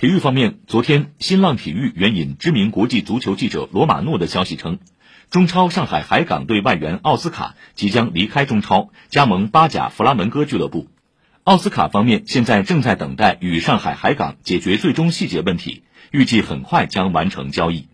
体育方面昨天新浪体育援引知名国际足球记者罗马诺的消息称中超上海海港队外援奥斯卡即将离开中超加盟巴甲弗拉门戈俱乐部。奥斯卡方面现在正在等待与上海海港解决最终细节问题。预计很快将完成交易。